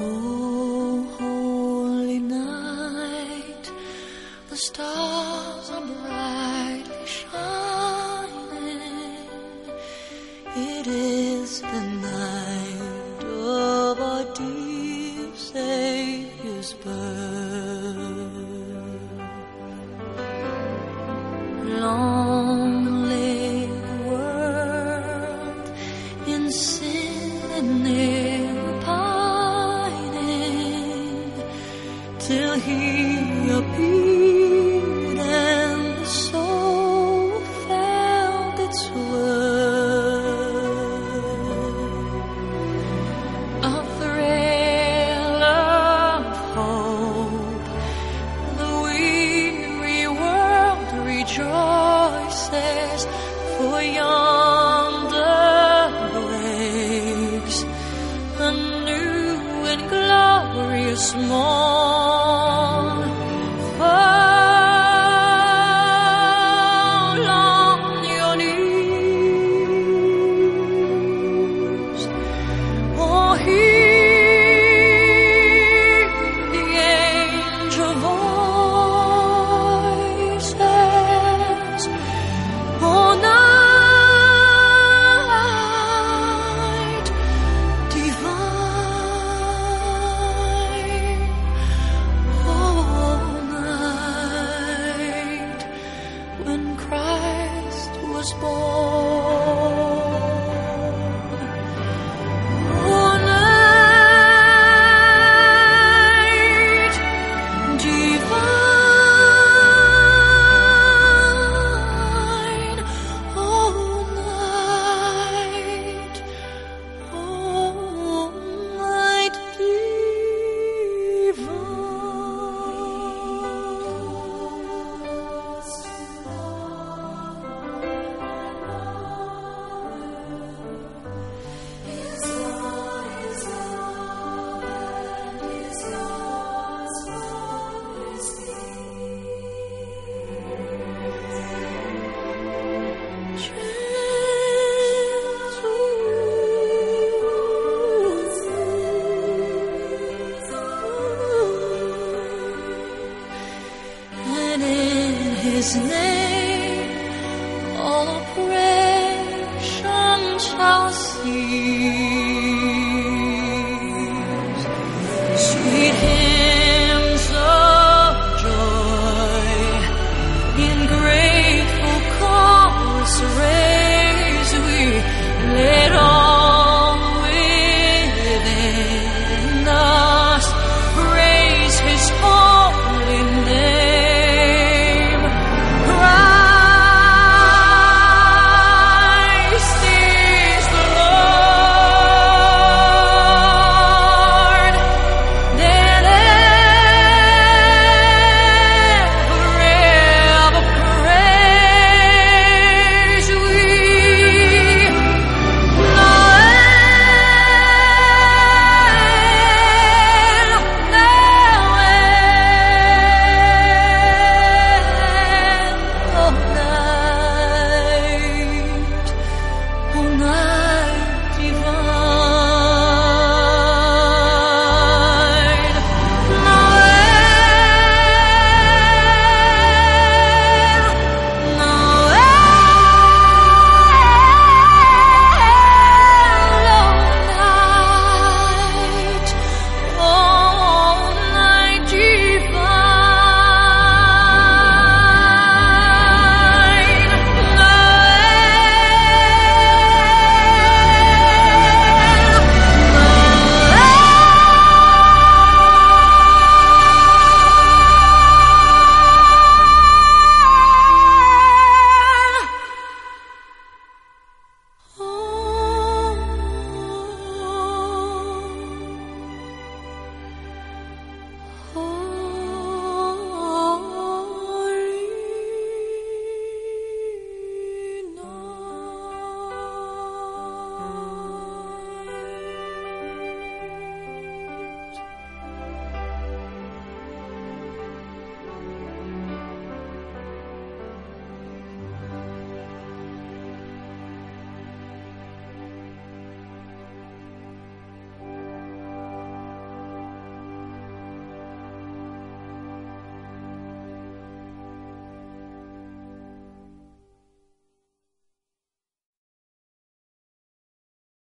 Oh, holy night, the stars are brightly shining. It is the night of our dear Savior's birth. Long till he appeared and the soul felt its worth. A thrill of hope, the weary world rejoices, for yonder breaks a new and glorious morn. his name, all creation shall cease. Sweet hymns of joy in grateful chorus raise we.